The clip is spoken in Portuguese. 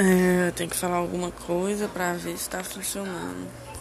É, tenho que falar alguma coisa para ver se está funcionando.